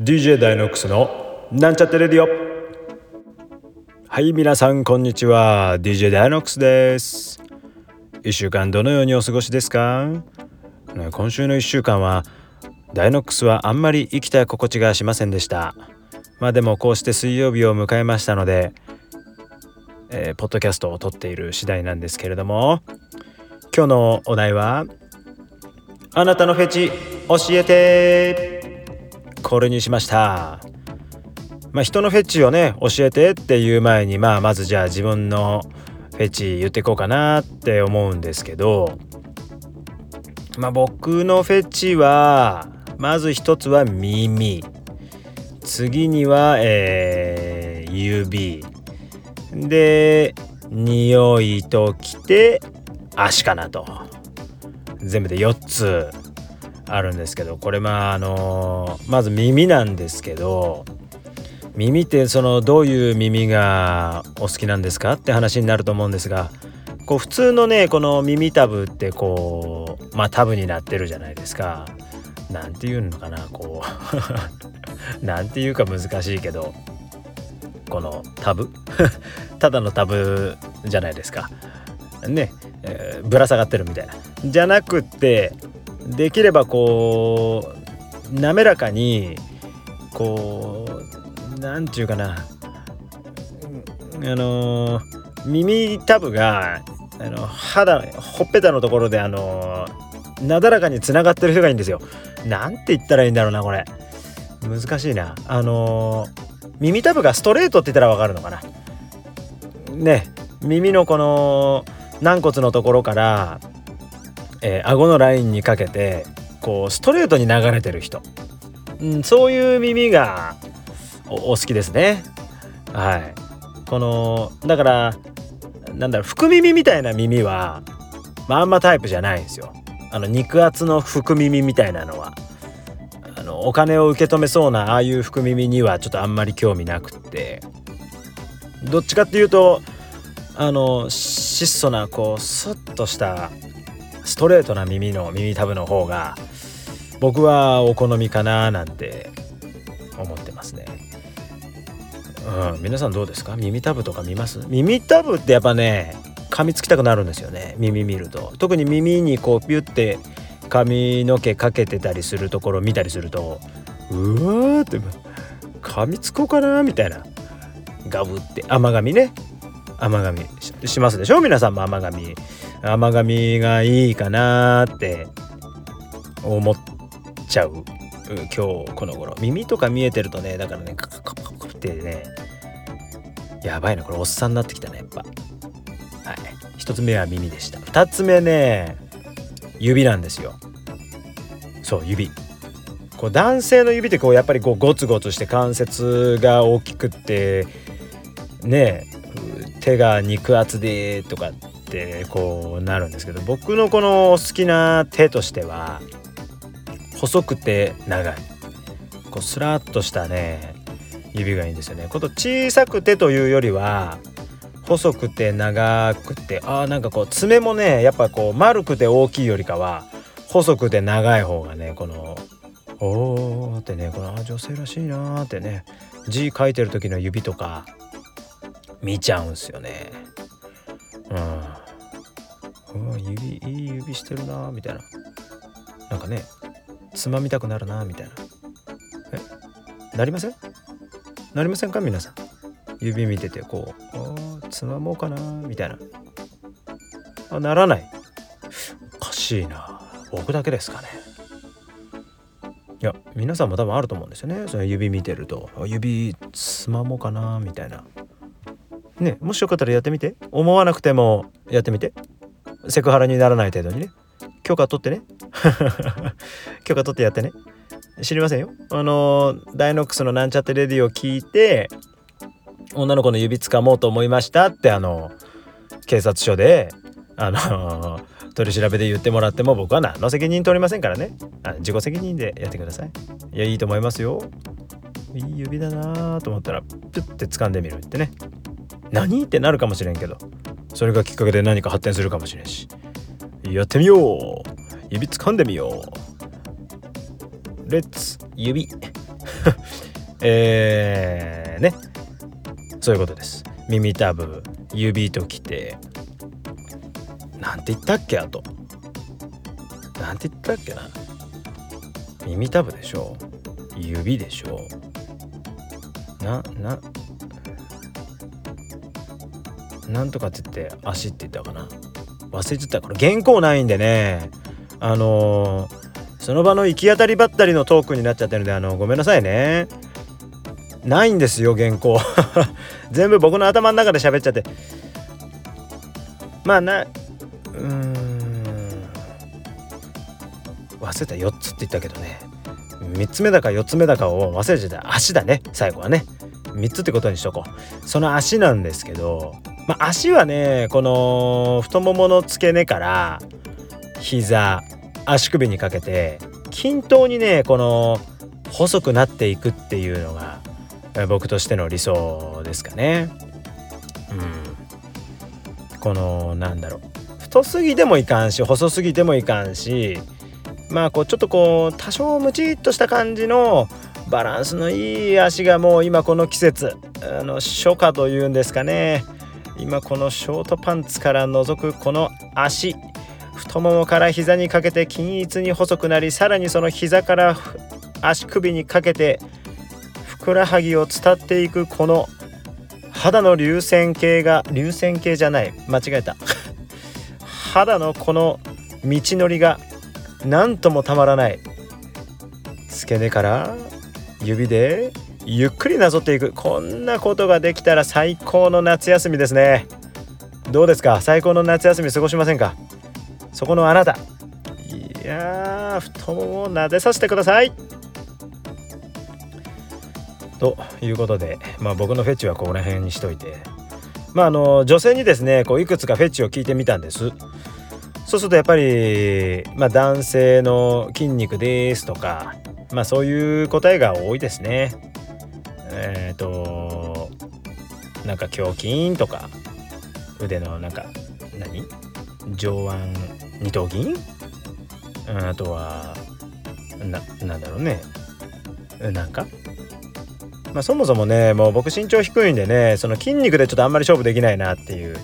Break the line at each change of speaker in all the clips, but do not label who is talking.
DJ ダイノックスのなんちゃってレディオ。はい皆さんこんにちは。DJ ダイノックスです。1週間どのようにお過ごしですか？今週の1週間はダイノックスはあんまり生きた心地がしませんでした。まあでもこうして水曜日を迎えましたので、えー、ポッドキャストを撮っている次第なんですけれども今日のお題はあなたのフェチ教えて。これにしました。まあ人のフェチをね教えてっていう前にまあまずじゃあ自分のフェチ言ってこうかなって思うんですけどまあ僕のフェチはまず一つは耳。次には、えー、指。で匂いときて足かなと。全部で4つ。あるんですけどこれまああのまず耳なんですけど耳ってそのどういう耳がお好きなんですかって話になると思うんですがこう普通のねこの耳タブってこうまあタブになってるじゃないですか。なんていうのかなこう なんていうか難しいけどこのタブ ただのタブじゃないですか。ね、えー、ぶら下がってるみたいな。じゃなくってできればこう滑らかにこう何て言うかなあの耳たぶがあの肌ほっぺたのところであのなだらかにつながってる人がいいんですよ。なんて言ったらいいんだろうなこれ。難しいな。あの耳たぶがストレートって言ったらわかるのかな。ね耳のこの軟骨のところからえー、顎のラインにかけてこうストレートに流れてる人、うん、そういう耳がお好きですね。はい。このだからなんだろう福耳みたいな耳は、まあ、あんまタイプじゃないんですよ。あの肉厚の福耳みたいなのは。あのお金を受け止めそうなああいう福耳にはちょっとあんまり興味なくって。どっちかっていうとあの質素なこうスッとしたトレートな耳の耳たぶの方が僕はお好みかななんて思ってますね。うん、皆さんどうですか？耳たぶとか見ます？耳たぶってやっぱね噛みつきたくなるんですよね。耳見ると。特に耳にこうピュッて髪の毛かけてたりするところを見たりするとうわーって噛みつこうかなみたいな。ガブって甘噛みね。甘噛みしますでしょ？皆さんも甘噛み。甘噛みがいいかなって思っちゃう。今日この頃。耳とか見えてるとねだからねカカカカカってねやばいなこれおっさんになってきたねやっぱ。はい。一つ目は耳でした。二つ目ね指なんですよ。そう指。こう男性の指ってこうやっぱりこうゴツゴツして関節が大きくってね手が肉厚でとかってこうなるんですけど僕のこの好きな手としては細くて長いこうスラッとしたね指がいいんですよね。こと小さくてというよりは細くて長くてあーなんかこう爪もねやっぱこう丸くて大きいよりかは細くて長い方がねこのおーってねこの女性らしいなーってね字書いてる時の指とか見ちゃうんすよね。うん指いい指してるなみたいな。なんかねつまみたくなるなみたいな。えなりません？なりませんか？皆さん。指見ててこうあつまもうかなみたいな。あならない。おかしいな。僕だけですかね。いや皆さんも多分あると思うんですよねその指見てると指つまもうかなみたいなねもしよかったらやってみて思わなくてもやってみてセクハラにならない程度にね。許可取ってね。許可取ってやってね。知りませんよ。あのダイノックスのなんちゃってレディを聞いて女の子の指掴もうと思いましたってあの警察署であの取り調べで言ってもらっても僕は何の責任取りませんからね。あ自己責任でやってください。いやいいと思いますよ。いい指だなと思ったらピュッて掴んでみるってね。何ってなるかもしれんけど。それがきっかけで何か発展するかもしれんし。やってみよう。指掴んでみよう。レッツ指。えー、ね。そういうことです。耳たぶ。指ときて。なんて言ったっけあと。なんて言ったっけな。耳たぶでしょ。指でしょ。なな。なんとかって言って足って言ったかな？忘れちゃったこれ原稿ないんでね。あのー、その場の行き当たりばったりのトークになっちゃってるんであのごめんなさいね。ないんですよ原稿。全部僕の頭の中で喋っちゃって。まあなうーん。忘れた4つって言ったけどね。3つ目だか4つ目だかを忘れちゃった。足だね最後はね。3つってことにしとこう。その足なんですけどまあ、足はねこの太ももの付け根から膝足首にかけて均等にねこの細くなっていくっていうのが僕としての理想ですかね。うん、このなんだろう。太すぎてもいかんし細すぎてもいかんしまあこうちょっとこう多少ムチっとした感じのバランスのいい足がもう今この季節あの初夏というんですかね。今このショートパンツから覗くこの足。太ももから膝にかけて均一に細くなりさらにその膝から足首にかけてふくらはぎを伝っていくこの肌の流線形が流線形じゃない。間違えた。肌のこの道のりが何ともたまらない。付け根から指でゆっくりなぞっていく。こんなことができたら最高の夏休みですね。どうですか？最高の夏休み過ごしませんか？そこのあなた。いや太ももを撫でさせてください。ということで、まあ、僕のフェチはここら辺にしといて。まああの女性にですねこういくつかフェチを聞いてみたんです。そうするとやっぱり、まあ、男性の筋肉ですとかまあそういう答えが多いですね。えっ、ー、となんか胸筋とか腕のなんか何？上腕二頭筋？あとはななんだろうね。なんか？まあそもそもねもう僕身長低いんでねその筋肉でちょっとあんまり勝負できないなっていう。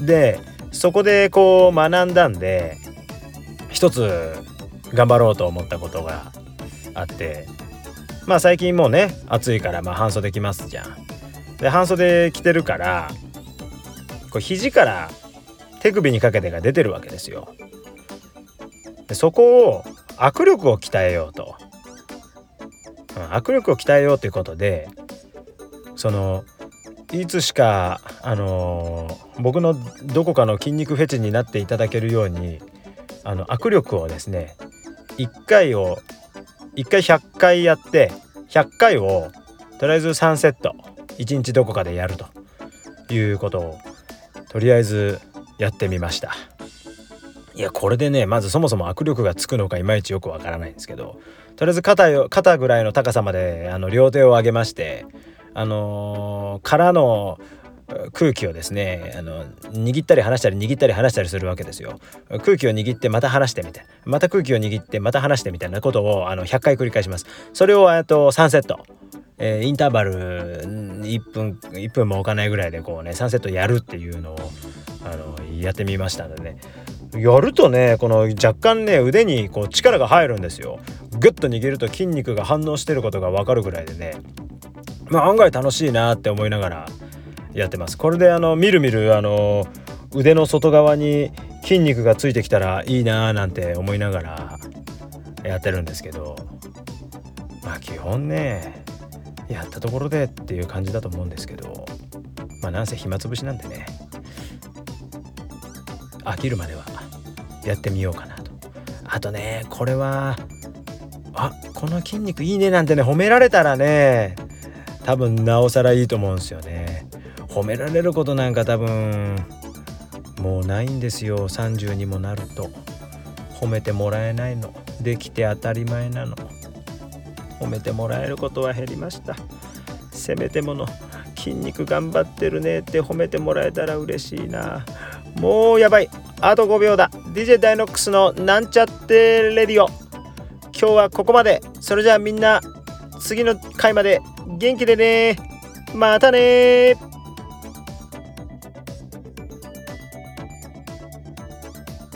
でそこでこう学んだんで一つ頑張ろうと思ったことがあってまあ最近もうね暑いからまあ半袖着ますじゃん。で半袖着てるからこう肘から手首にかけてが出てるわけですよ。でそこを握力を鍛えようと、うん、握力を鍛えようということでそのいつしかあのー、僕のどこかの筋肉フェチになっていただけるようにあの握力をですね1回を1回100回やって100回をとりあえず3セット。1日どこかでやるということをとりあえずやってみました。いやこれでねまずそもそも握力がつくのかいまいちよくわからないんですけどとりあえず肩肩ぐらいの高さまであの両手を上げましてあのー、からの空気をですねあの握ったり離したり握ったり離したりするわけですよ。空気を握ってまた離してみてまた空気を握ってまた離してみたいなことをあの100回繰り返します。それをと3セット。えー、インターバル1分1分も置かないぐらいでこうね3セットやるっていうのをあのやってみましたのでね。やるとねこの若干ね腕にこう力が入るんですよ。グッと握ると筋肉が反応してることが分かるぐらいでね。まあ案外楽しいなって思いながらやってます。これであのみるみるあの腕の外側に筋肉がついてきたらいいなーなんて思いながらやってるんですけどまあ基本ねやったところでっていう感じだと思うんですけどまあなんせ暇つぶしなんでね飽きるまではやってみようかなと。あとねこれはあこの筋肉いいねなんてね褒められたらね多分なおさらいいと思うんですよね。褒められることなんか多分もうないんですよ。30にもなると。褒めてもらえないの。できて当たり前なの。褒めてもらえることは減りました。せめてもの。筋肉頑張ってるねって。褒めてもらえたら嬉しいな。もうやばい。あと5秒だ。DJ ダイノックスのなんちゃってレディオ。今日はここまで。それじゃあみんな次の回まで。元気でね。またね